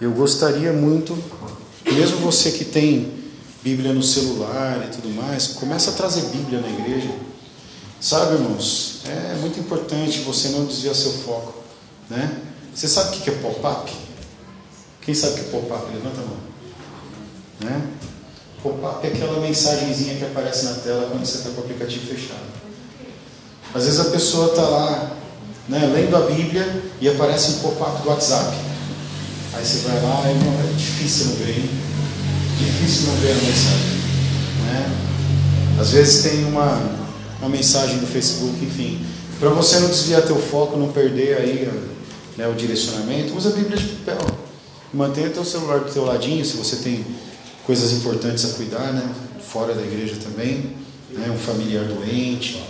eu gostaria muito, mesmo você que tem Bíblia no celular e tudo mais, começa a trazer Bíblia na igreja. Sabe, irmãos, é muito importante você não desviar seu foco, né? Você sabe o que é pop-up? Quem sabe o que é pop-up? Levanta a mão. Né? Pop-up é aquela mensagenzinha que aparece na tela quando você está com o aplicativo fechado. Às vezes a pessoa está lá, né, lendo a Bíblia e aparece um pop-up do WhatsApp. Aí você vai lá e não, é difícil não ver, hein? Difícil não ver a mensagem. Né? Às vezes tem uma, uma mensagem do Facebook, enfim. Para você não desviar teu foco, não perder aí né, o direcionamento, usa a Bíblia de papel. Mantenha teu celular do teu ladinho, se você tem coisas importantes a cuidar, né? Fora da igreja também, né? Um familiar doente,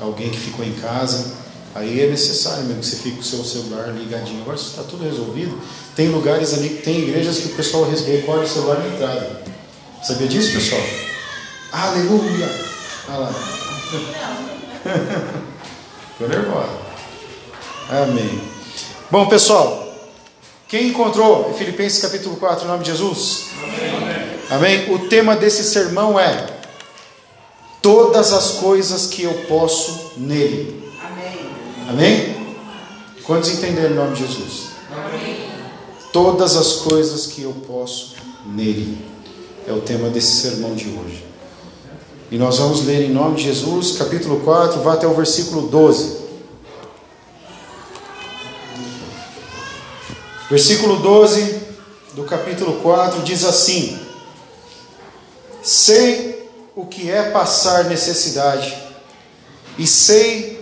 alguém que ficou em casa. Aí é necessário mesmo que você fique com o seu celular ligadinho. Agora está tudo resolvido, tem lugares ali, tem igrejas que o pessoal recorda o celular na entrada. Sabia disso, pessoal? Aleluia! Olha lá. Ficou nervoso. Amém. Bom, pessoal, quem encontrou em Filipenses capítulo 4, em nome de Jesus? Amém. Amém. O tema desse sermão é Todas as coisas que eu posso nele. Amém. Quantos entenderam em nome de Jesus? Amém. Todas as coisas que eu posso nele. É o tema desse sermão de hoje. E nós vamos ler em nome de Jesus, capítulo 4, vá até o versículo 12. Versículo 12 do capítulo 4 diz assim: Sei o que é passar necessidade, e sei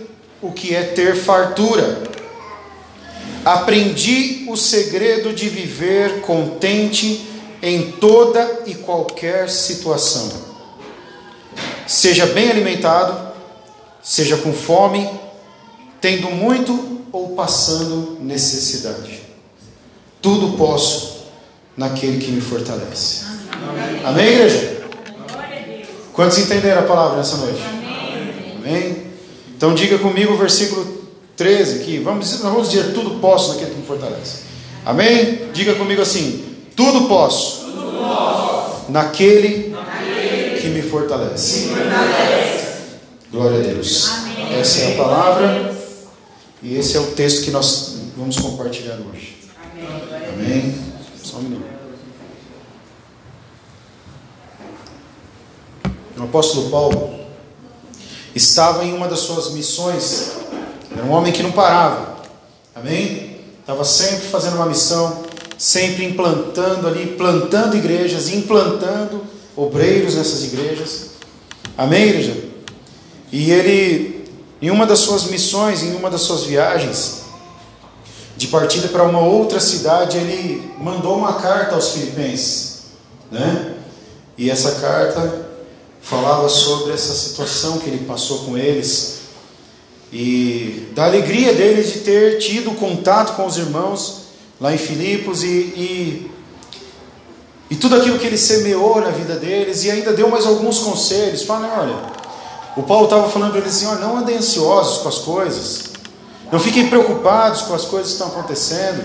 o que é ter fartura. Aprendi o segredo de viver contente em toda e qualquer situação. Seja bem alimentado, seja com fome, tendo muito ou passando necessidade. Tudo posso naquele que me fortalece. Amém, Amém igreja? Quantos entenderam a palavra nessa noite? Amém. Amém? Então diga comigo o versículo 13 aqui. Vamos, vamos dizer tudo posso naquele que me fortalece. Amém? Diga comigo assim: tudo posso, tudo posso. Naquele, naquele, que me fortalece. me fortalece. Glória a Deus. Amém. Essa é a palavra e esse é o texto que nós vamos compartilhar hoje. Amém? Só um minuto. O apóstolo Paulo estava em uma das suas missões, era um homem que não parava, amém? Estava sempre fazendo uma missão, sempre implantando ali, plantando igrejas, implantando obreiros nessas igrejas, amém, igreja? E ele, em uma das suas missões, em uma das suas viagens, de partida para uma outra cidade, ele mandou uma carta aos filipenses, né? E essa carta falava sobre essa situação que ele passou com eles e da alegria dele de ter tido contato com os irmãos lá em Filipos e, e, e tudo aquilo que ele semeou na vida deles e ainda deu mais alguns conselhos. Fala, olha, o Paulo estava falando para eles assim: olha, não andem ansiosos com as coisas, não fiquem preocupados com as coisas que estão acontecendo.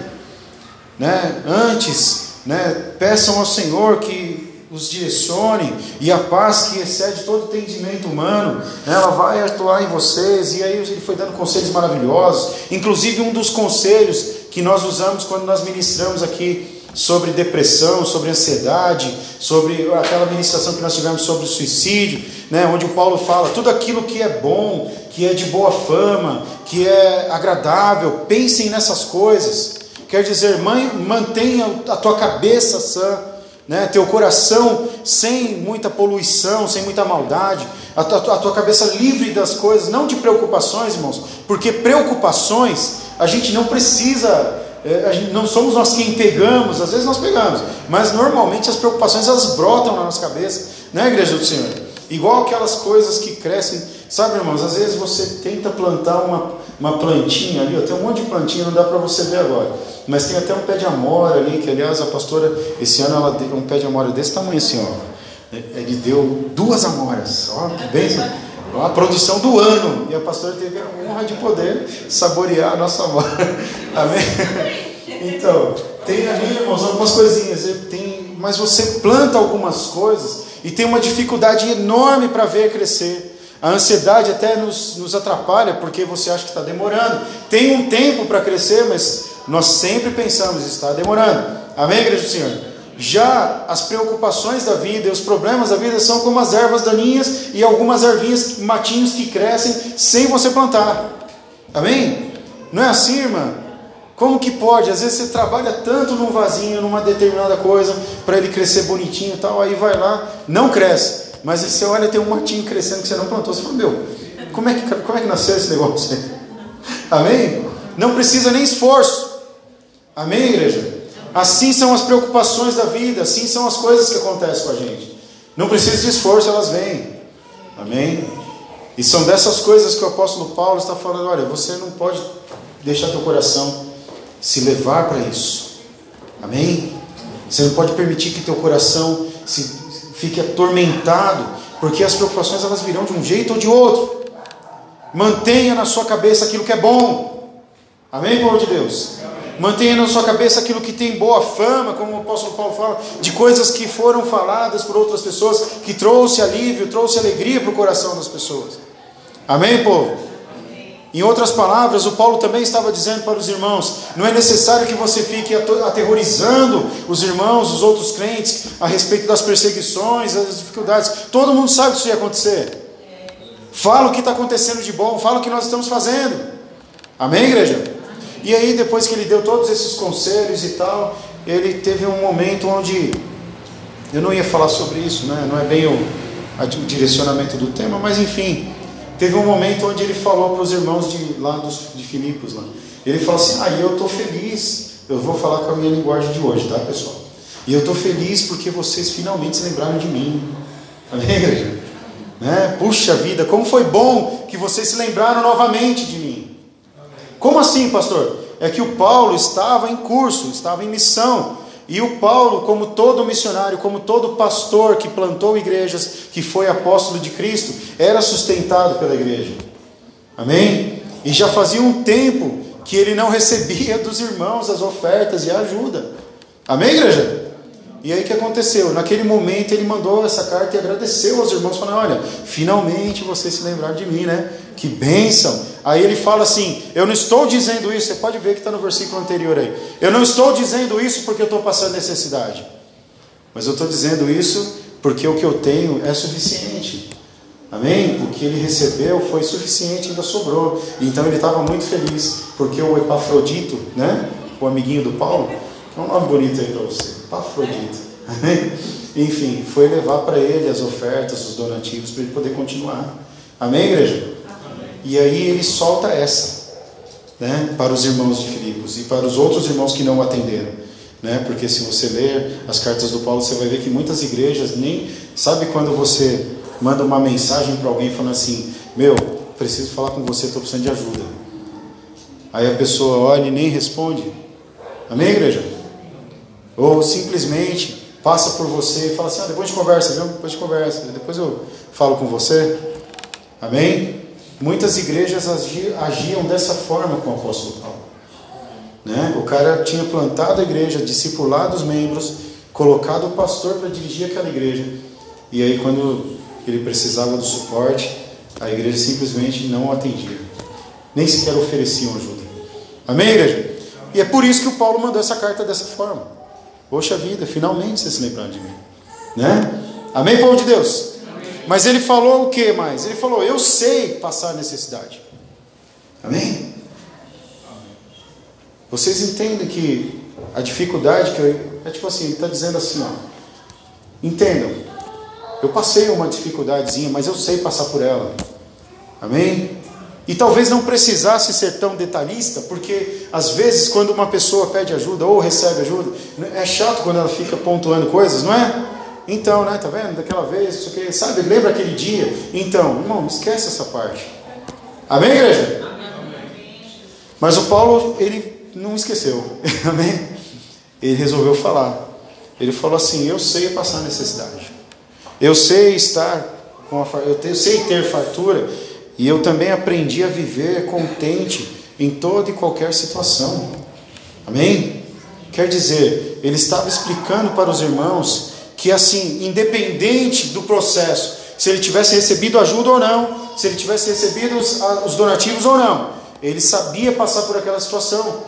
Né? Antes, né, peçam ao Senhor que os direcione e a paz que excede todo entendimento humano, ela vai atuar em vocês. E aí ele foi dando conselhos maravilhosos, inclusive um dos conselhos que nós usamos quando nós ministramos aqui sobre depressão, sobre ansiedade, sobre aquela ministração que nós tivemos sobre o suicídio, né, onde o Paulo fala tudo aquilo que é bom, que é de boa fama, que é agradável, pensem nessas coisas. Quer dizer, mãe, mantenha a tua cabeça sã, né, teu coração sem muita poluição, sem muita maldade, a tua, a tua cabeça livre das coisas, não de preocupações, irmãos, porque preocupações a gente não precisa é, não somos nós quem pegamos, às vezes nós pegamos, mas normalmente as preocupações elas brotam na nossa cabeça, né, igreja do Senhor? Igual aquelas coisas que crescem, sabe, irmãos? Às vezes você tenta plantar uma, uma plantinha ali, ó, tem um monte de plantinha, não dá para você ver agora, mas tem até um pé de amora ali, que aliás a pastora, esse ano ela deu um pé de amora desse tamanho assim, ó. Ele deu duas amoras, ó, que bênção a produção do ano. E a pastora teve a honra de poder saborear a nossa amor. Amém? Então, Tem ali, irmãos, algumas coisinhas. Tem, mas você planta algumas coisas e tem uma dificuldade enorme para ver crescer. A ansiedade até nos, nos atrapalha porque você acha que está demorando. Tem um tempo para crescer, mas nós sempre pensamos, está demorando. Amém, igreja do Senhor? Já as preocupações da vida e os problemas da vida são como as ervas daninhas e algumas ervinhas, matinhos que crescem sem você plantar. Amém? Não é assim, irmã? Como que pode? Às vezes você trabalha tanto num vasinho, numa determinada coisa, para ele crescer bonitinho e tal, aí vai lá, não cresce. Mas você olha, tem um matinho crescendo que você não plantou, você fala, meu, como é que, como é que nasceu esse negócio aí? Amém? Não precisa nem esforço. Amém, igreja? Assim são as preocupações da vida, assim são as coisas que acontecem com a gente. Não precisa de esforço, elas vêm. Amém? E são dessas coisas que o apóstolo Paulo está falando: olha, você não pode deixar teu coração se levar para isso. Amém? Você não pode permitir que teu coração se fique atormentado, porque as preocupações elas virão de um jeito ou de outro. Mantenha na sua cabeça aquilo que é bom. Amém, povo de Deus? Mantenha na sua cabeça aquilo que tem boa fama, como o apóstolo Paulo fala, de coisas que foram faladas por outras pessoas, que trouxe alívio, trouxe alegria para o coração das pessoas. Amém, povo? Em outras palavras, o Paulo também estava dizendo para os irmãos: não é necessário que você fique aterrorizando os irmãos, os outros crentes, a respeito das perseguições, das dificuldades. Todo mundo sabe que isso ia acontecer. Fala o que está acontecendo de bom, fala o que nós estamos fazendo. Amém, igreja? E aí, depois que ele deu todos esses conselhos e tal, ele teve um momento onde. Eu não ia falar sobre isso, né? não é bem o, o direcionamento do tema, mas enfim. Teve um momento onde ele falou para os irmãos de, lá dos, de Filipos. Lá. Ele falou assim: Ah, eu estou feliz. Eu vou falar com a minha linguagem de hoje, tá, pessoal? E eu estou feliz porque vocês finalmente se lembraram de mim. Amém, igreja? Né? Puxa vida, como foi bom que vocês se lembraram novamente de mim. Como assim, pastor? É que o Paulo estava em curso, estava em missão. E o Paulo, como todo missionário, como todo pastor que plantou igrejas, que foi apóstolo de Cristo, era sustentado pela igreja. Amém? E já fazia um tempo que ele não recebia dos irmãos as ofertas e a ajuda. Amém, igreja? E aí o que aconteceu? Naquele momento ele mandou essa carta e agradeceu aos irmãos, falando: Olha, finalmente vocês se lembraram de mim, né? Que bênção! Aí ele fala assim: Eu não estou dizendo isso, você pode ver que está no versículo anterior aí. Eu não estou dizendo isso porque eu estou passando necessidade, mas eu estou dizendo isso porque o que eu tenho é suficiente. Amém? O que ele recebeu foi suficiente, ainda sobrou. Então ele estava muito feliz, porque o Epafrodito, né? O amiguinho do Paulo, é um nome bonito aí para você. Epafrodito. Amém? Enfim, foi levar para ele as ofertas, os donativos, para ele poder continuar. Amém, igreja? Amém. E aí ele solta essa, né, para os irmãos de Filipos e para os outros irmãos que não atenderam. Né? Porque se você ler as cartas do Paulo, você vai ver que muitas igrejas nem. Sabe quando você manda uma mensagem para alguém falando assim: Meu, preciso falar com você, estou precisando de ajuda. Aí a pessoa olha e nem responde. Amém, igreja? Ou simplesmente passa por você e fala assim: ah, depois de conversa, viu? Depois de conversa, depois eu falo com você. Amém? Muitas igrejas agiam dessa forma com o apóstolo Paulo. Né? O cara tinha plantado a igreja, discipulado os membros, colocado o pastor para dirigir aquela igreja. E aí, quando ele precisava do suporte, a igreja simplesmente não atendia. Nem sequer ofereciam ajuda. Amém, igreja? E é por isso que o Paulo mandou essa carta dessa forma. Poxa vida, finalmente você se lembrou de mim. Né? Amém, povo de Deus? Amém. Mas ele falou o que mais? Ele falou: Eu sei passar necessidade. Amém? Vocês entendem que a dificuldade que eu. É tipo assim, ele está dizendo assim: ó, Entendam, eu passei uma dificuldadezinha, mas eu sei passar por ela. Amém? E talvez não precisasse ser tão detalhista, porque às vezes quando uma pessoa pede ajuda ou recebe ajuda, é chato quando ela fica pontuando coisas, não é? Então, né, tá vendo? Daquela vez, isso aqui, sabe? Lembra aquele dia? Então, irmão, esquece essa parte. Amém, igreja? Mas o Paulo, ele não esqueceu. Amém? Ele resolveu falar. Ele falou assim: Eu sei passar necessidade. Eu sei estar com a eu sei ter fartura e eu também aprendi a viver contente em toda e qualquer situação. Amém? Quer dizer, ele estava explicando para os irmãos que, assim, independente do processo, se ele tivesse recebido ajuda ou não, se ele tivesse recebido os, os donativos ou não, ele sabia passar por aquela situação.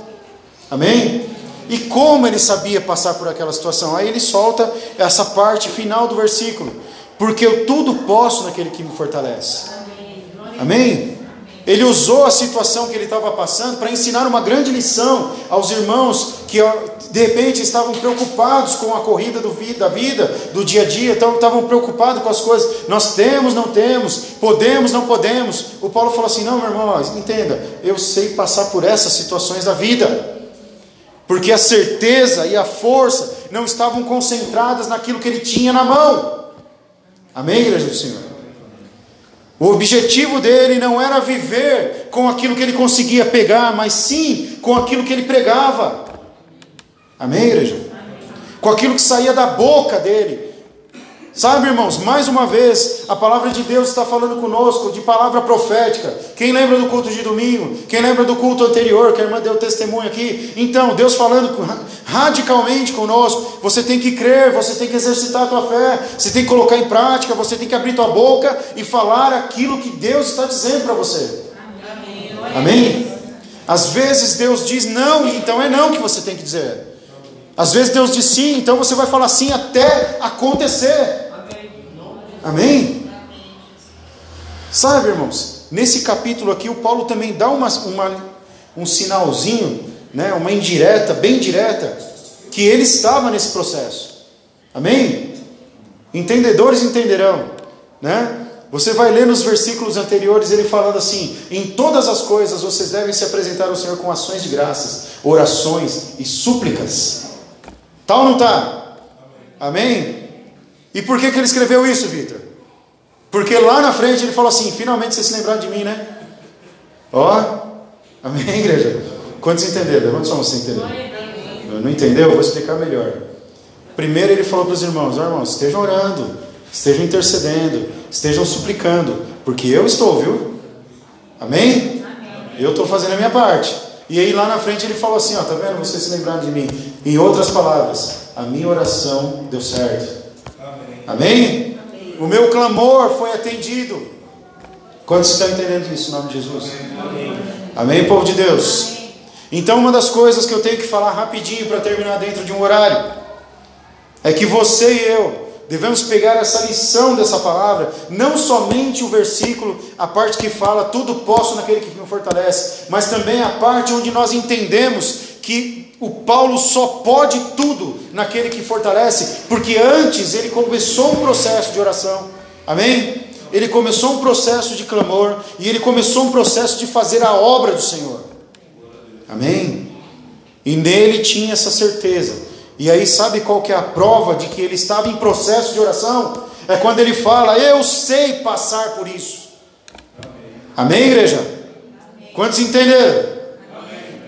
Amém? E como ele sabia passar por aquela situação? Aí ele solta essa parte final do versículo. Porque eu tudo posso naquele que me fortalece. Amém? Ele usou a situação que ele estava passando para ensinar uma grande lição aos irmãos que de repente estavam preocupados com a corrida da vida, do dia a dia, então estavam preocupados com as coisas. Nós temos, não temos, podemos, não podemos. O Paulo falou assim: não, meu irmão, entenda, eu sei passar por essas situações da vida, porque a certeza e a força não estavam concentradas naquilo que ele tinha na mão. Amém, igreja do Senhor? O objetivo dele não era viver com aquilo que ele conseguia pegar, mas sim com aquilo que ele pregava. Amém, igreja? Com aquilo que saía da boca dele. Sabe, irmãos, mais uma vez, a palavra de Deus está falando conosco de palavra profética. Quem lembra do culto de domingo? Quem lembra do culto anterior, que a irmã deu testemunho aqui? Então, Deus falando radicalmente conosco. Você tem que crer, você tem que exercitar a tua fé, você tem que colocar em prática, você tem que abrir tua boca e falar aquilo que Deus está dizendo para você. Amém. Amém? Às vezes Deus diz não, então é não que você tem que dizer. Às vezes Deus diz sim, então você vai falar sim até acontecer. Amém? Sabe, irmãos, nesse capítulo aqui o Paulo também dá uma, uma, um sinalzinho, né, uma indireta, bem direta, que ele estava nesse processo. Amém? Entendedores entenderão, né? Você vai ler nos versículos anteriores ele falando assim: em todas as coisas vocês devem se apresentar ao Senhor com ações de graças, orações e súplicas Tá ou não está? Amém? E por que, que ele escreveu isso, Vitor? Porque lá na frente ele falou assim: finalmente vocês se lembraram de mim, né? Ó, amém, igreja? Quantos entenderam? Levanta só você entendeu. Não entendeu? Eu vou explicar melhor. Primeiro ele falou para os irmãos: ó, irmãos, estejam orando, estejam intercedendo, estejam suplicando, porque eu estou, viu? Amém? Eu estou fazendo a minha parte. E aí lá na frente ele falou assim: ó, tá vendo? Vocês se lembraram de mim. Em outras palavras, a minha oração deu certo. Amém? Amém? Amém. O meu clamor foi atendido. Quantos estão entendendo isso em nome de Jesus? Amém, Amém povo de Deus? Então, uma das coisas que eu tenho que falar rapidinho para terminar dentro de um horário é que você e eu Devemos pegar essa lição dessa palavra, não somente o versículo, a parte que fala tudo posso naquele que me fortalece, mas também a parte onde nós entendemos que o Paulo só pode tudo naquele que fortalece, porque antes ele começou um processo de oração. Amém? Ele começou um processo de clamor e ele começou um processo de fazer a obra do Senhor. Amém? E nele tinha essa certeza e aí, sabe qual que é a prova de que ele estava em processo de oração? É quando ele fala: Eu sei passar por isso. Amém, Amém igreja? Amém. Quantos entenderam?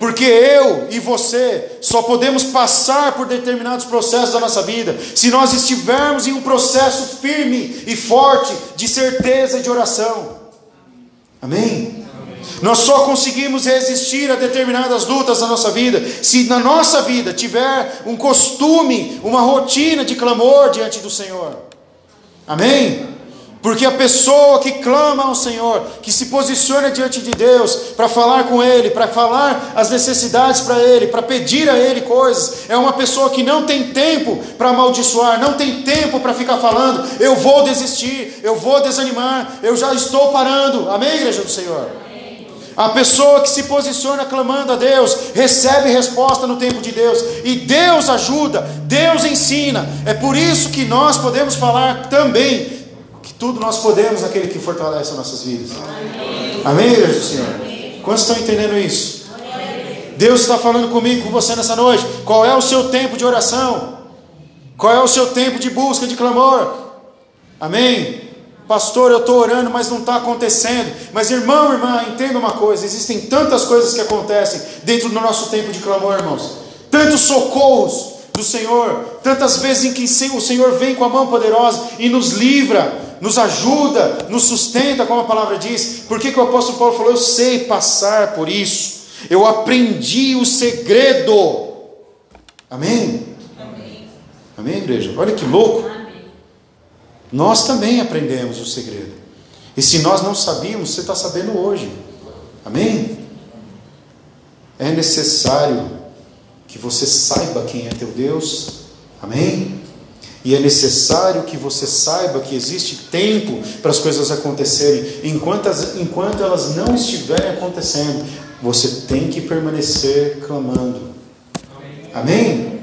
Amém. Porque eu e você só podemos passar por determinados processos da nossa vida se nós estivermos em um processo firme e forte de certeza e de oração. Amém? Nós só conseguimos resistir a determinadas lutas da nossa vida se na nossa vida tiver um costume, uma rotina de clamor diante do Senhor. Amém? Porque a pessoa que clama ao Senhor, que se posiciona diante de Deus para falar com Ele, para falar as necessidades para Ele, para pedir a Ele coisas, é uma pessoa que não tem tempo para amaldiçoar, não tem tempo para ficar falando, eu vou desistir, eu vou desanimar, eu já estou parando. Amém, igreja do Senhor? A pessoa que se posiciona clamando a Deus, recebe resposta no tempo de Deus, e Deus ajuda, Deus ensina. É por isso que nós podemos falar também tudo nós podemos naquele que fortalece as nossas vidas. Amém, igreja do Senhor? Quantos estão entendendo isso? Deus está falando comigo, com você nessa noite. Qual é o seu tempo de oração? Qual é o seu tempo de busca, de clamor? Amém? Pastor, eu estou orando, mas não está acontecendo. Mas irmão, irmã, entenda uma coisa: existem tantas coisas que acontecem dentro do nosso tempo de clamor, irmãos. Tantos socorros do Senhor, tantas vezes em que o Senhor vem com a mão poderosa e nos livra, nos ajuda, nos sustenta, como a palavra diz. Por que, que o apóstolo Paulo falou? Eu sei passar por isso, eu aprendi o segredo. Amém? Amém, Amém igreja? Olha que louco. Amém. Nós também aprendemos o segredo. E se nós não sabíamos, você está sabendo hoje. Amém? É necessário que você saiba quem é teu Deus. Amém? E é necessário que você saiba que existe tempo para as coisas acontecerem. Enquanto, as, enquanto elas não estiverem acontecendo, você tem que permanecer clamando. Amém? Amém?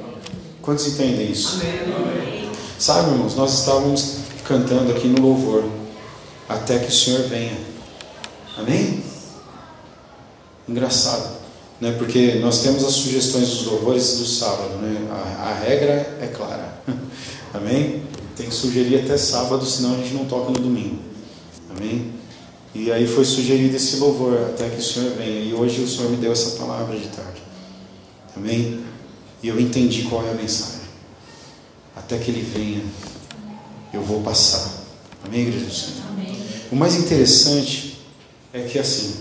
Quantos entendem isso? Amém. Sabe, irmãos, nós estávamos cantando aqui no louvor, até que o Senhor venha. Amém? Engraçado, né? Porque nós temos as sugestões dos louvores do sábado, né? A, a regra é clara. Amém? Tem que sugerir até sábado, senão a gente não toca no domingo. Amém? E aí foi sugerido esse louvor até que o Senhor venha. E hoje o Senhor me deu essa palavra de tarde. Amém? E eu entendi qual é a mensagem. Até que ele venha, eu vou passar. Amém, igreja do Senhor? Amém. O mais interessante é que assim,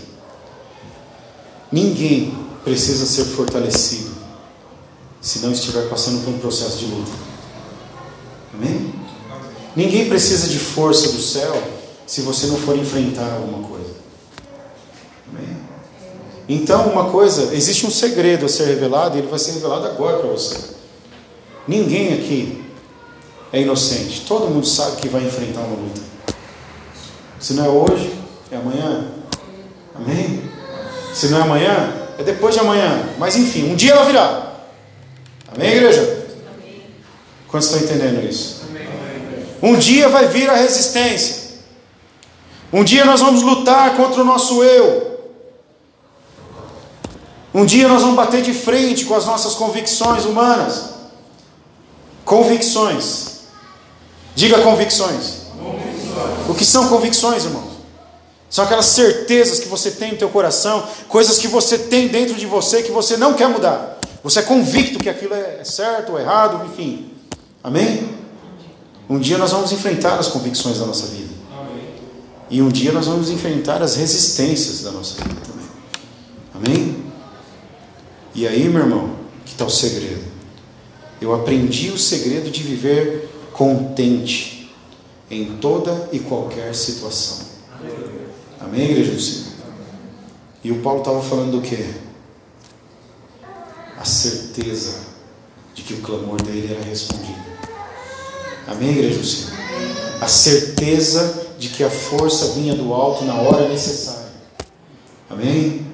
ninguém precisa ser fortalecido se não estiver passando por um processo de luta. Amém? Ninguém precisa de força do céu se você não for enfrentar alguma coisa. Amém? Então, uma coisa, existe um segredo a ser revelado e ele vai ser revelado agora para você. Ninguém aqui é inocente. Todo mundo sabe que vai enfrentar uma luta. Se não é hoje, é amanhã. Amém? Se não é amanhã, é depois de amanhã. Mas enfim, um dia ela virá. Amém, igreja? Quantos estão entendendo isso? Um dia vai vir a resistência. Um dia nós vamos lutar contra o nosso eu. Um dia nós vamos bater de frente com as nossas convicções humanas. Convicções. Diga convicções. convicções. O que são convicções, irmãos? São aquelas certezas que você tem no teu coração, coisas que você tem dentro de você que você não quer mudar. Você é convicto que aquilo é certo ou errado, enfim. Amém? Um dia nós vamos enfrentar as convicções da nossa vida. E um dia nós vamos enfrentar as resistências da nossa vida também. Amém? E aí, meu irmão, que está o segredo? Eu aprendi o segredo de viver contente em toda e qualquer situação. Amém, igreja do Senhor? E o Paulo estava falando do que? A certeza de que o clamor dele era respondido. Amém, igreja do Senhor? A certeza de que a força vinha do alto na hora necessária. Amém?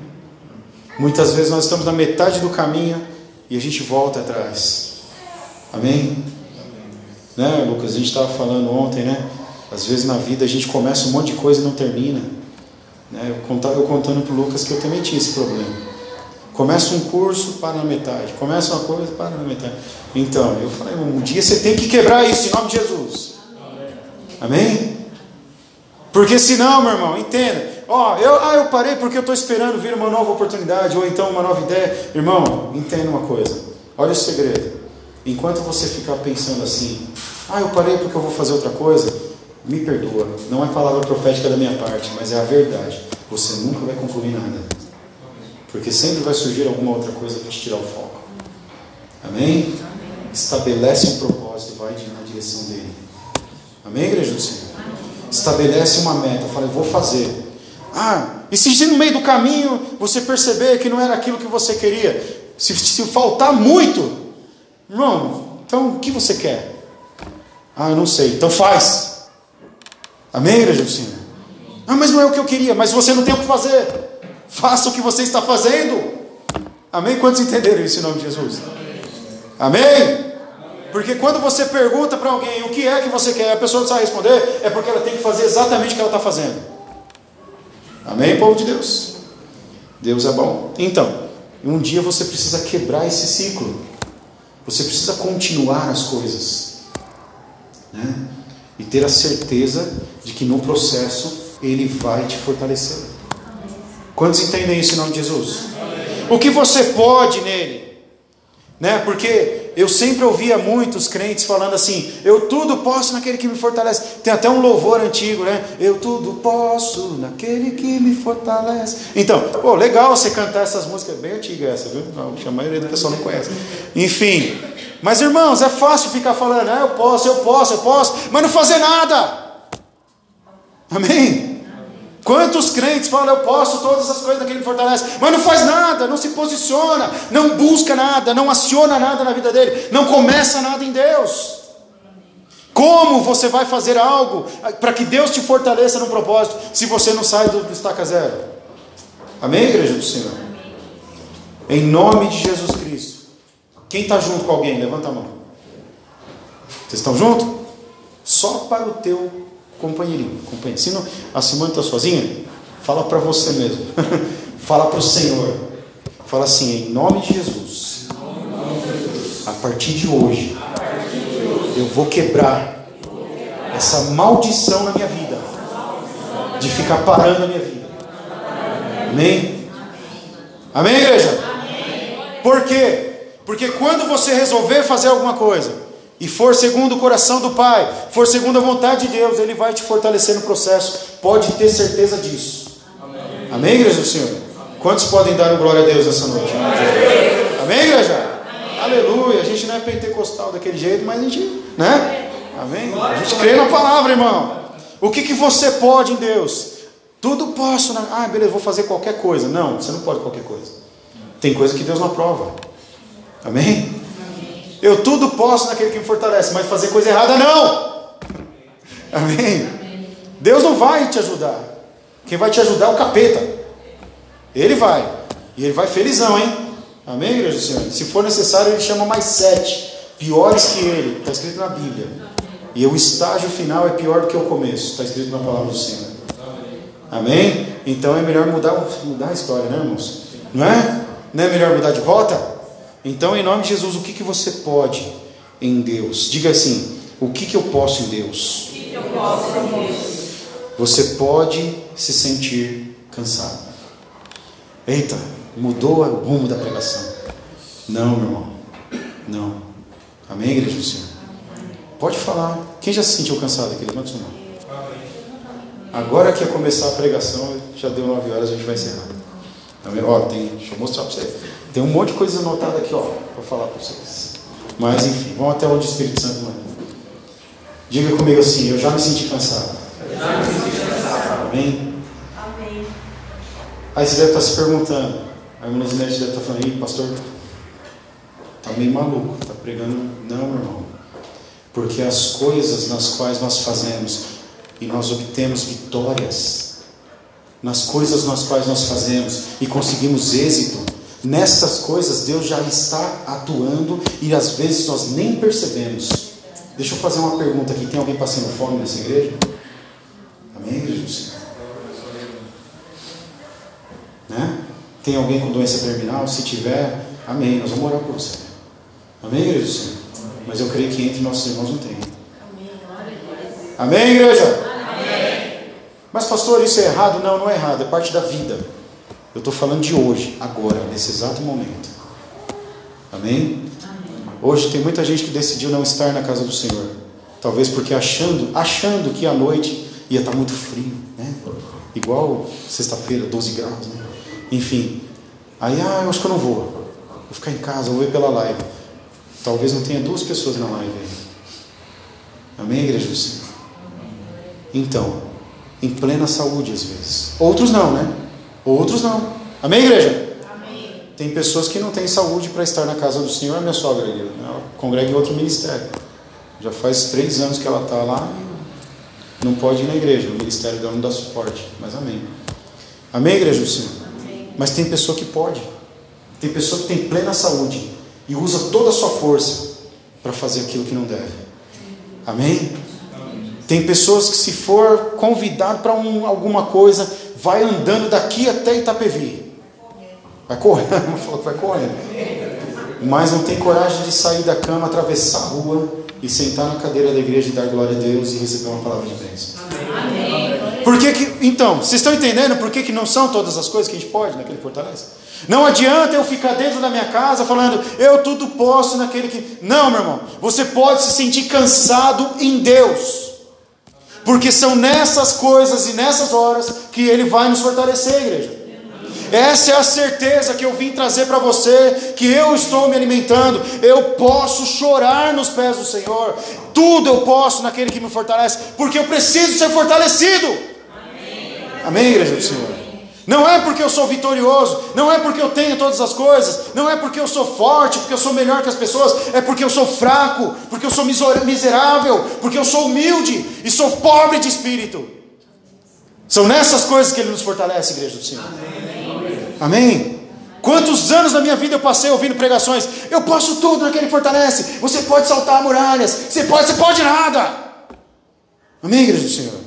Muitas vezes nós estamos na metade do caminho e a gente volta atrás. Amém? Né, Lucas? A gente estava falando ontem, né? Às vezes na vida a gente começa um monte de coisa e não termina. Né? Eu, eu contando para o Lucas que eu também tinha esse problema. Começa um curso, para na metade. Começa uma coisa, para na metade. Então, eu falei, um dia você tem que quebrar isso em nome de Jesus. Amém? Porque senão, meu irmão, entenda. Ó, eu, ah, eu parei porque eu estou esperando vir uma nova oportunidade ou então uma nova ideia. Irmão, entenda uma coisa. Olha o segredo. Enquanto você ficar pensando assim, ah, eu parei porque eu vou fazer outra coisa, me perdoa. Não é palavra profética da minha parte, mas é a verdade. Você nunca vai concluir nada. Porque sempre vai surgir alguma outra coisa para te tirar o foco. Amém? Estabelece um propósito, vai na direção dele. Amém, igreja do Senhor? estabelece uma meta, fala, eu vou fazer. Ah, e se no meio do caminho você perceber que não era aquilo que você queria, se, se faltar muito, irmão, então o que você quer? Ah, eu não sei, então faz. Amém, igreja do Senhor? Ah, mas não é o que eu queria, mas você não tem o que fazer. Faça o que você está fazendo. Amém? Quantos entenderam isso em nome de Jesus? Amém? Porque quando você pergunta para alguém o que é que você quer, a pessoa não sabe responder, é porque ela tem que fazer exatamente o que ela está fazendo. Amém, povo de Deus? Deus é bom. Então, um dia você precisa quebrar esse ciclo. Você precisa continuar as coisas. Né? E ter a certeza de que no processo Ele vai te fortalecer. Quantos entendem isso em nome de Jesus? O que você pode nele? Né? Porque eu sempre ouvia muitos crentes falando assim: eu tudo posso naquele que me fortalece. Tem até um louvor antigo, né? Eu tudo posso naquele que me fortalece. Então, pô, legal você cantar essas músicas, bem antiga essa, viu? A maioria do pessoal não conhece. Enfim, mas irmãos, é fácil ficar falando, ah, eu posso, eu posso, eu posso, mas não fazer nada. Amém? Quantos crentes falam, eu posso todas as coisas daquele que fortalece, mas não faz nada, não se posiciona, não busca nada, não aciona nada na vida dele, não começa nada em Deus. Como você vai fazer algo para que Deus te fortaleça no propósito, se você não sai do, do estaca zero? Amém, igreja do Senhor? Em nome de Jesus Cristo. Quem está junto com alguém? Levanta a mão. Vocês estão juntos? Só para o teu companheirinho, companheirinho. Se não, a Simone está sozinha, fala para você mesmo. fala para o Senhor. Fala assim, em nome de Jesus. A partir de hoje, eu vou quebrar essa maldição na minha vida. De ficar parando a minha vida. Amém? Amém, igreja? Por quê? Porque quando você resolver fazer alguma coisa, e for segundo o coração do Pai, for segundo a vontade de Deus, Ele vai te fortalecer no processo. Pode ter certeza disso. Amém, Amém igreja do Senhor? Quantos podem dar glória a Deus essa noite? Amém, Amém igreja? Amém. Aleluia. A gente não é pentecostal daquele jeito, mas a gente, né? Amém? A gente crê na palavra, irmão. O que, que você pode em Deus? Tudo posso. Né? Ah, beleza, vou fazer qualquer coisa. Não, você não pode qualquer coisa. Tem coisa que Deus não aprova. Amém? Eu tudo posso naquele que me fortalece, mas fazer coisa errada não. Amém? Deus não vai te ajudar. Quem vai te ajudar é o capeta. Ele vai. E ele vai felizão, hein? Amém, igreja do Senhor? Se for necessário, ele chama mais sete, piores que ele. Está escrito na Bíblia. E o estágio final é pior do que o começo. Está escrito na palavra do Senhor. Amém? Então é melhor mudar, mudar a história, né, irmãos? Não é? Não é melhor mudar de rota? Então, em nome de Jesus, o que, que você pode em Deus? Diga assim: o que, que eu posso em Deus? O que, que eu posso em Deus? Você pode se sentir cansado. Eita, mudou o rumo da pregação. Não, meu irmão. Não. Amém, igreja do Senhor? Pode falar. Quem já se sentiu cansado aqui? Levanta sua mão. Agora que ia começar a pregação, já deu nove horas, a gente vai encerrar. Amém? Ó, tem, deixa eu mostrar para você. Tem um monte de coisa anotada aqui, ó, para falar para vocês. Mas enfim, vamos até onde o Espírito Santo manda. Diga comigo assim, eu já me senti cansado. Eu já me senti cansado. Amém? Amém. Aí você deve estar se perguntando, a irmã Zinete deve estar falando, Ih, pastor, tá meio maluco, tá pregando. Não, meu irmão. Porque as coisas nas quais nós fazemos e nós obtemos vitórias, nas coisas nas quais nós fazemos e conseguimos êxito, Nestas coisas Deus já está atuando e às vezes nós nem percebemos. Deixa eu fazer uma pergunta aqui: tem alguém passando fome nessa igreja? Amém, igreja do Senhor? Né? Tem alguém com doença terminal? Se tiver, amém, nós vamos orar por você. Amém, igreja do Senhor? Mas eu creio que entre nossos irmãos não tem. Amém, igreja? Amém. Mas, pastor, isso é errado? Não, não é errado, é parte da vida. Eu estou falando de hoje, agora, nesse exato momento. Amém? Hoje tem muita gente que decidiu não estar na casa do Senhor. Talvez porque achando, achando que à noite ia estar muito frio, né? Igual sexta-feira, 12 graus, né? Enfim. Aí, ah, eu acho que eu não vou. Vou ficar em casa, vou ver pela live. Talvez não tenha duas pessoas na live aí. Amém, igreja do Senhor? Então, em plena saúde às vezes. Outros não, né? Outros não. Amém, igreja? Amém. Tem pessoas que não têm saúde para estar na casa do Senhor. Minha sogra, ela congrega em outro ministério. Já faz três anos que ela está lá e não pode ir na igreja. O ministério dela não dá suporte. Mas amém. Amém, igreja do Senhor? Amém. Mas tem pessoa que pode. Tem pessoa que tem plena saúde e usa toda a sua força para fazer aquilo que não deve. Amém? Tem pessoas que, se for convidado para um, alguma coisa, vai andando daqui até Itapevi. Vai correndo, falou que vai correndo. Mas não tem coragem de sair da cama, atravessar a rua e sentar na cadeira da igreja e dar glória a Deus e receber uma palavra de bênção. Amém. Por que que, então, vocês estão entendendo por que, que não são todas as coisas que a gente pode naquele fortaleza? Não adianta eu ficar dentro da minha casa falando, eu tudo posso naquele que. Não, meu irmão. Você pode se sentir cansado em Deus. Porque são nessas coisas e nessas horas que Ele vai nos fortalecer, igreja. Essa é a certeza que eu vim trazer para você, que eu estou me alimentando. Eu posso chorar nos pés do Senhor. Tudo eu posso naquele que me fortalece, porque eu preciso ser fortalecido. Amém, Amém igreja do Senhor. Não é porque eu sou vitorioso, não é porque eu tenho todas as coisas, não é porque eu sou forte, porque eu sou melhor que as pessoas, é porque eu sou fraco, porque eu sou miserável, porque eu sou humilde e sou pobre de espírito. São nessas coisas que Ele nos fortalece, igreja do Senhor. Amém? Amém? Quantos anos da minha vida eu passei ouvindo pregações? Eu posso tudo naquele que fortalece. Você pode saltar muralhas, você pode, você pode nada. Amém, igreja do Senhor?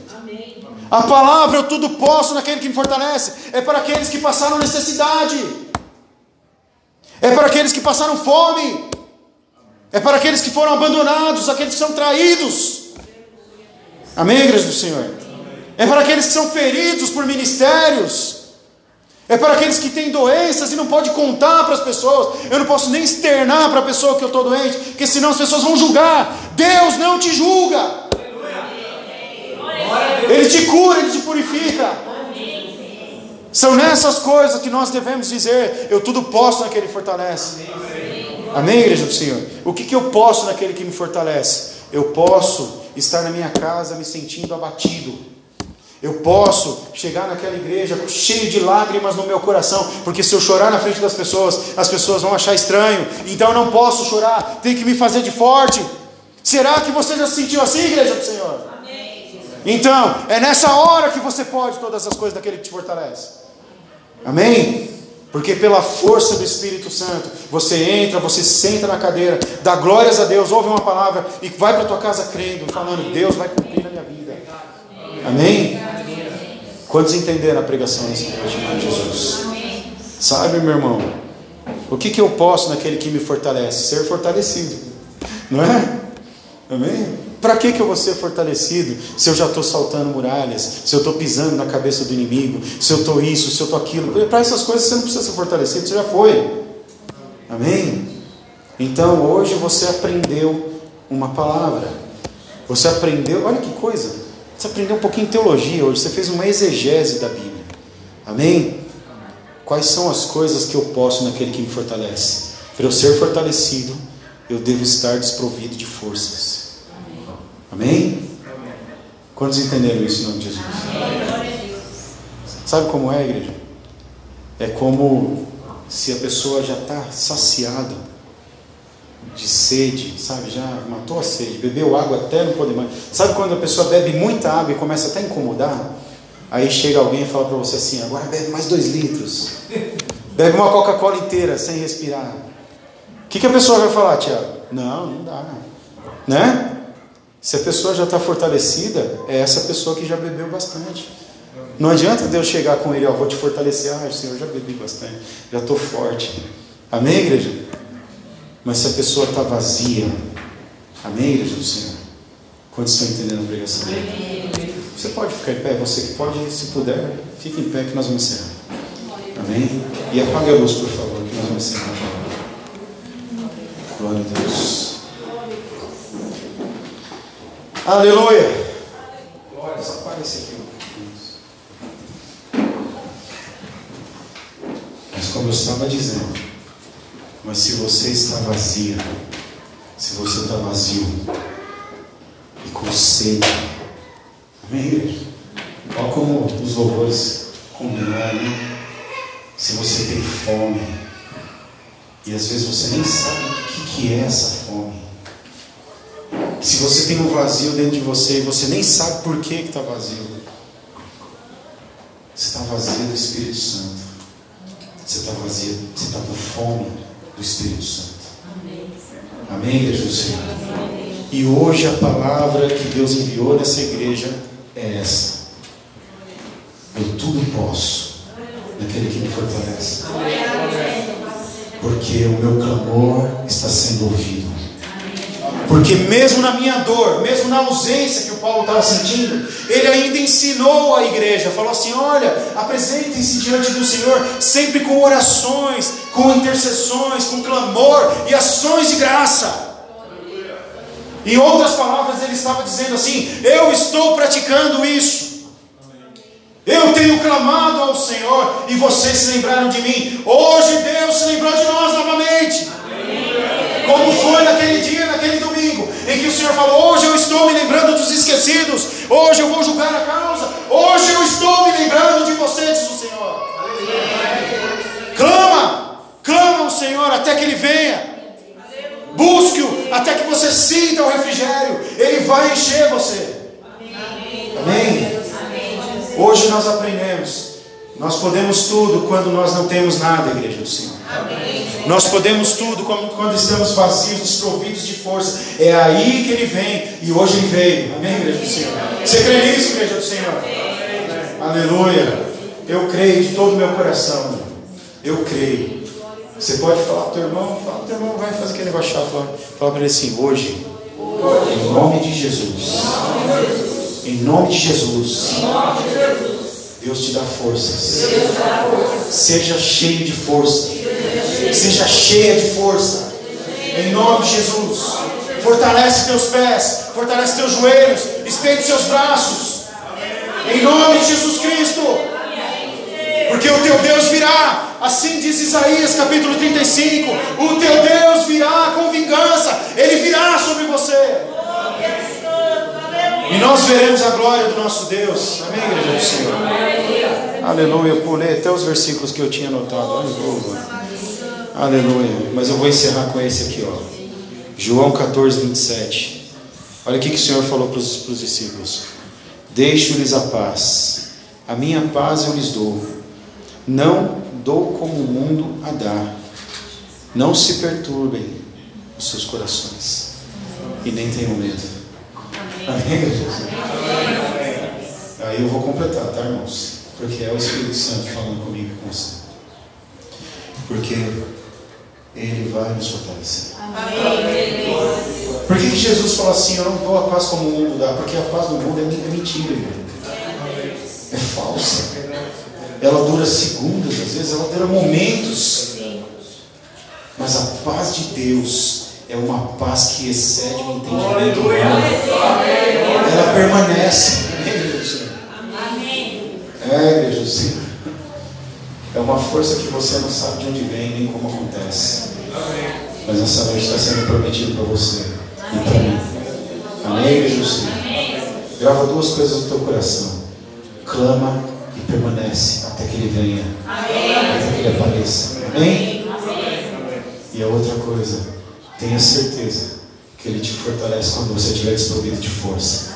A palavra eu tudo posso naquele que me fortalece. É para aqueles que passaram necessidade. É para aqueles que passaram fome. É para aqueles que foram abandonados, aqueles que são traídos. Amém, igreja do Senhor? É para aqueles que são feridos por ministérios. É para aqueles que têm doenças e não pode contar para as pessoas. Eu não posso nem externar para a pessoa que eu estou doente, porque senão as pessoas vão julgar. Deus não te julga. Ele te cura, Ele te purifica. São nessas coisas que nós devemos dizer: Eu tudo posso naquele que fortalece. Amém, igreja do Senhor? O que, que eu posso naquele que me fortalece? Eu posso estar na minha casa me sentindo abatido. Eu posso chegar naquela igreja cheio de lágrimas no meu coração, porque se eu chorar na frente das pessoas, as pessoas vão achar estranho. Então eu não posso chorar, tem que me fazer de forte. Será que você já se sentiu assim, igreja do Senhor? Então, é nessa hora que você pode todas as coisas daquele que te fortalece. Amém? Porque pela força do Espírito Santo, você entra, você senta na cadeira, dá glórias a Deus, ouve uma palavra e vai para tua casa crendo, falando: Deus vai cumprir na minha vida. Amém? Quantos entenderam a pregação nesse de Jesus? Sabe, meu irmão, o que, que eu posso naquele que me fortalece? Ser fortalecido, não é? Amém? Para que, que eu vou ser fortalecido se eu já estou saltando muralhas, se eu estou pisando na cabeça do inimigo, se eu estou isso, se eu estou aquilo? Para essas coisas você não precisa ser fortalecido, você já foi. Amém? Então hoje você aprendeu uma palavra. Você aprendeu, olha que coisa, você aprendeu um pouquinho de teologia hoje, você fez uma exegese da Bíblia. Amém? Quais são as coisas que eu posso naquele que me fortalece? Para eu ser fortalecido, eu devo estar desprovido de forças. Amém? Quantos entenderam isso em nome de Jesus? Sabe como é, igreja? É como se a pessoa já está saciada de sede, sabe? Já matou a sede, bebeu água até não poder mais. Sabe quando a pessoa bebe muita água e começa até a incomodar? Aí chega alguém e fala para você assim: agora bebe mais dois litros. Bebe uma Coca-Cola inteira sem respirar. O que, que a pessoa vai falar, Tiago? Não, não dá. Né? Se a pessoa já está fortalecida, é essa pessoa que já bebeu bastante. Não adianta Deus chegar com ele, ó, vou te fortalecer. Ah, Senhor, já bebi bastante, já estou forte. Amém, igreja? Mas se a pessoa está vazia, amém, igreja do Senhor? Quantos estão entendendo a pregação? Você pode ficar em pé, você que pode, se puder, fique em pé que nós vamos encerrar. Amém? E apague a luz, por favor, que nós vamos encerrar. Glória a Deus. Aleluia. Glória, só aparece aqui. Mas como eu estava dizendo, mas se você está vazia, se você está vazio e com sede, amém? Olha como os louvores combinaram, né? Se você tem fome, e às vezes você nem sabe o que, que é essa. Se você tem um vazio dentro de você e você nem sabe por que está vazio, você está vazio do Espírito Santo. Você está vazio, você está com fome do Espírito Santo. Amém, igreja do Senhor? E hoje a palavra que Deus enviou nessa igreja é essa. Eu tudo posso naquele que me fortalece. Porque o meu clamor está sendo ouvido. Porque mesmo na minha dor, mesmo na ausência que o Paulo estava sentindo, ele ainda ensinou a igreja, falou assim: olha, apresentem-se diante do Senhor sempre com orações, com intercessões, com clamor e ações de graça. Em outras palavras, ele estava dizendo assim: eu estou praticando isso. Eu tenho clamado ao Senhor e vocês se lembraram de mim. Hoje Deus se lembrou de nós novamente. Como foi naquele dia, naquele domingo, em que o Senhor falou: Hoje eu estou me lembrando dos esquecidos, hoje eu vou julgar a causa, hoje eu estou me lembrando de vocês, diz o Senhor. Clama, clama ao Senhor até que Ele venha. Busque-o até que você sinta o refrigério, Ele vai encher você. Amém? Hoje nós aprendemos. Nós podemos tudo quando nós não temos nada, igreja do Senhor. Nós podemos tudo quando estamos vazios, desprovidos de força. É aí que Ele vem. E hoje Ele veio. Amém, igreja do Senhor? Você crê nisso, igreja do Senhor? Aleluia. Eu creio de todo o meu coração. Eu creio. Você pode falar para o teu irmão, fala, teu irmão vai fazer aquele negócio chato lá. Fala para ele assim, hoje, em nome de Jesus. Em nome de Jesus. Deus te dá forças. Seja cheio de força. Seja cheia de força. Em nome de Jesus. Fortalece teus pés. Fortalece teus joelhos. Estende seus braços. Em nome de Jesus Cristo. Porque o teu Deus virá. Assim diz Isaías capítulo 35. O teu Deus virá com vingança. Ele virá sobre você. E nós veremos a glória do nosso Deus. Amém, igreja do Senhor? Aleluia. Pulei até os versículos que eu tinha anotado. Aleluia. Mas eu vou encerrar com esse aqui, ó. João 14, 27. Olha o que, que o Senhor falou para os discípulos: Deixo-lhes a paz, a minha paz eu lhes dou. Não dou como o mundo a dar. Não se perturbem os seus corações e nem tenham medo. Amém, Jesus? Aí eu vou completar, tá, irmãos? Porque é o Espírito Santo falando comigo e com você. Porque Ele vai nos fortalecer. Amém. Por que Jesus falou assim: Eu não dou a paz como o mundo dá? Porque a paz do mundo é mentira, irmão. É falsa. Ela dura segundos, às vezes ela dura momentos. Mas a paz de Deus é uma paz que excede o entendimento humano. Ela permanece. Amém. É, igreja. É uma força que você não sabe de onde vem nem como acontece. Mas essa noite está sendo prometido para você e para mim. Amém, Senhor. Grava duas coisas no teu coração. Clama e permanece até que ele venha. Até que ele apareça. Amém? E a outra coisa Tenha certeza que Ele te fortalece quando você estiver desprovido de força.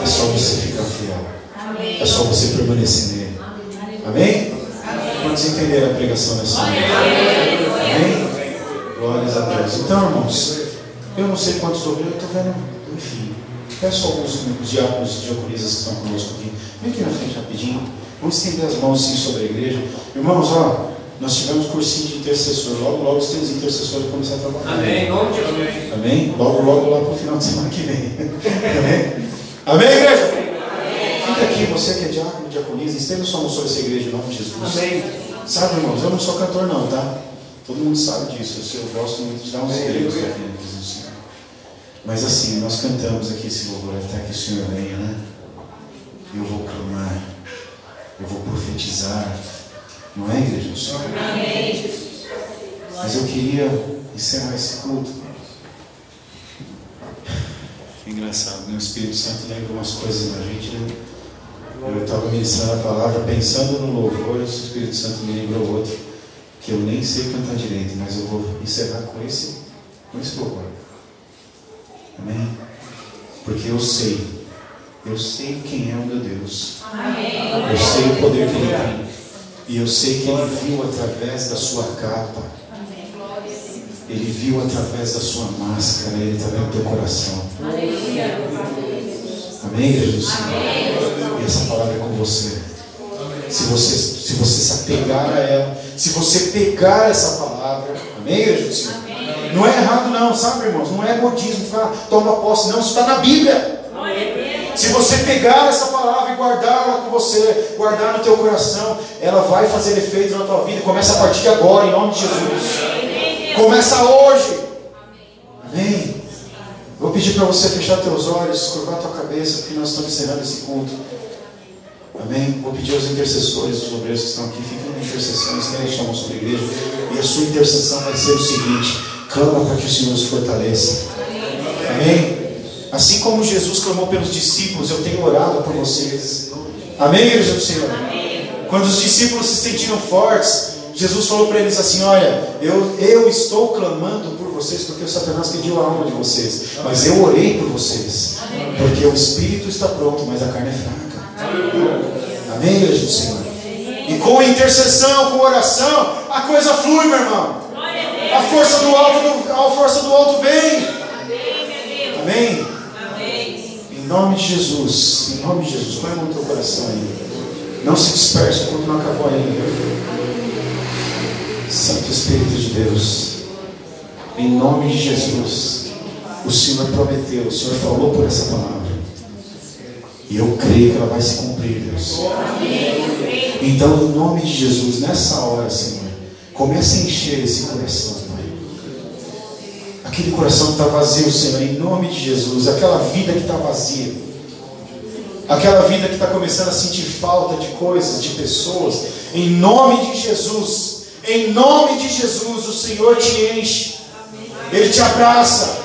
É só você ficar fiel. É só você permanecer nele. Amém? Quantos entenderam a pregação dessa noite? Amém? Glórias a Deus. Então, irmãos, eu não sei quantos ouviram, eu estou vendo, enfim. Peço alguns diáconos e diaconisas que estão conosco aqui. Vem aqui na frente rapidinho. Vamos estender as mãos sim sobre a igreja. Irmãos, ó. Nós tivemos cursinho de intercessor. Logo, logo os teus intercessores vão começar a trabalhar. Amém. Nome de Jesus. Amém? Logo, logo lá para o final de semana que vem. Amém? Amém, igreja? Amém. Fica aqui, você que é diácono, diaconisa, estenda sua mão sobre essa igreja em nome de Jesus. Amém. Sabe, irmãos, eu não sou cantor, não, tá? Todo mundo sabe disso. Eu gosto muito de dar uns segredos presença do Senhor. Mas assim, nós cantamos aqui esse louvor até que o Senhor venha, né? Eu vou clamar, eu vou profetizar. Não é, igreja do Senhor? Amém. Mas eu queria encerrar esse culto. É engraçado, né? O Espírito Santo lembra umas coisas na gente, né? Eu estava ministrando a palavra, pensando no louvor, e o Espírito Santo me lembrou outro, que eu nem sei cantar direito, mas eu vou encerrar com esse, com esse louvor. Amém? Porque eu sei, eu sei quem é o meu Deus. Amém. Eu sei o poder que ele tem. E eu sei que Ele viu através da sua capa. Ele viu através da sua máscara. Ele está vendo o teu coração. Amém, do Senhor? E essa palavra é com você. Se você, se você se apegar a ela, se você pegar essa palavra, amém, do Senhor? Não é errado, não, sabe, irmãos? Não é modismo, ficar, toma posse, não. Isso está na Bíblia. Se você pegar essa palavra e guardar com você, guardar no teu coração, ela vai fazer efeito na tua vida. Começa a partir de agora, em nome de Jesus. Começa hoje. Amém. Vou pedir para você fechar teus olhos, curvar tua cabeça, porque nós estamos encerrando esse culto. Amém? Vou pedir aos intercessores, os obreiros que estão aqui, fiquem na intercessão, estendem sua mão sobre a igreja. E a sua intercessão vai ser o seguinte: clama para que o Senhor os fortaleça. Amém? Assim como Jesus clamou pelos discípulos, eu tenho orado por vocês. Amém, igreja do Senhor? Quando os discípulos se sentiram fortes, Jesus falou para eles assim: Olha, eu, eu estou clamando por vocês porque o Satanás pediu a alma de vocês, mas eu orei por vocês, porque o espírito está pronto, mas a carne é fraca. Amém, igreja do Senhor? E com intercessão, com oração, a coisa flui, meu irmão. A força do alto, a força do alto vem. Amém. Em nome de Jesus, em nome de Jesus, põe a mão no teu coração aí. Não se disperse, o culto não acabou ainda. Santo Espírito de Deus, em nome de Jesus, o Senhor prometeu, o Senhor falou por essa palavra. E eu creio que ela vai se cumprir, Deus. Então, em nome de Jesus, nessa hora, Senhor, comece a encher esse coração, Pai. Aquele coração que está vazio, Senhor, em nome de Jesus, aquela vida que está vazia, aquela vida que está começando a sentir falta de coisas, de pessoas, em nome de Jesus. Em nome de Jesus, o Senhor te enche, Ele te abraça,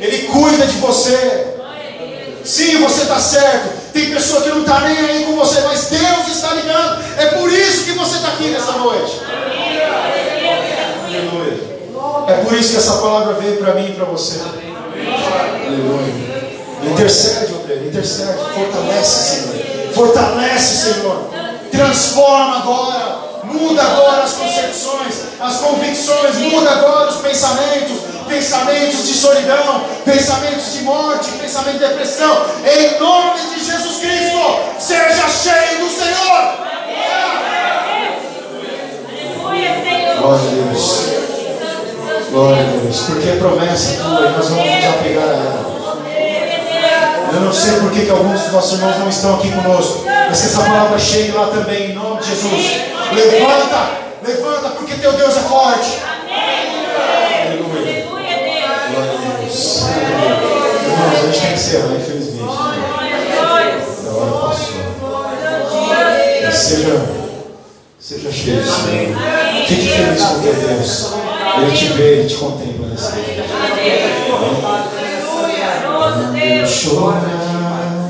Ele cuida de você. Sim, você está certo. Tem pessoa que não está nem aí com você, mas Deus está ligando. É por isso que você está aqui nessa noite. Aleluia. É por isso que essa palavra veio para mim e para você. Aleluia. Intercede, obreiro, intercede. Fortalece, Senhor. Fortalece, Senhor. Transforma agora. Muda agora as concepções, as convicções, muda agora os pensamentos, pensamentos de solidão, pensamentos de morte, pensamento de depressão. Em nome de Jesus Cristo, seja cheio do Senhor. Glória a Deus. Glória a Deus. Porque é promessa tua e nós vamos nos apegar a ela. Eu não sei por que alguns dos nossos irmãos não estão aqui conosco, mas que essa palavra chegue lá também, em nome de Jesus. Levanta, levanta, porque teu Deus é forte. Aleluia. Glória a Deus. Irmãos, a gente tem que encerrar, infelizmente. A hora passou. Seja, seja cheio, Senhor. Fique feliz com teu Deus. Ele te vê, ele te contempla nessa vida. Quando chorar,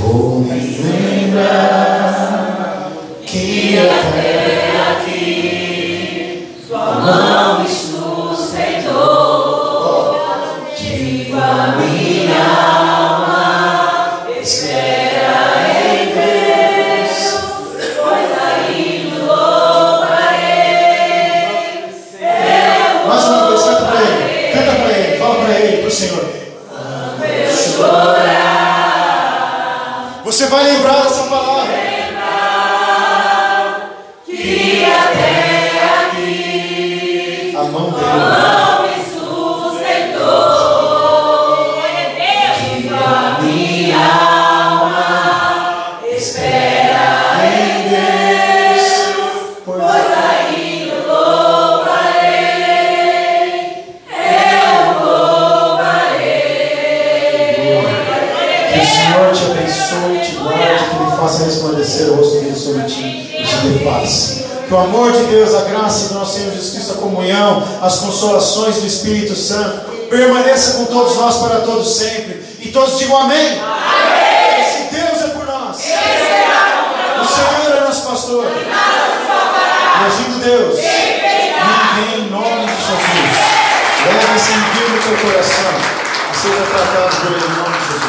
vou me lembrar que consolações do Espírito Santo permaneça com todos nós para todos sempre. E todos digam amém. Se Deus é por nós, o Senhor é nosso pastor. E agindo Deus, ninguém em nome de Jesus. Leve esse envio no teu coração. E seja tratado por Ele em nome de Jesus.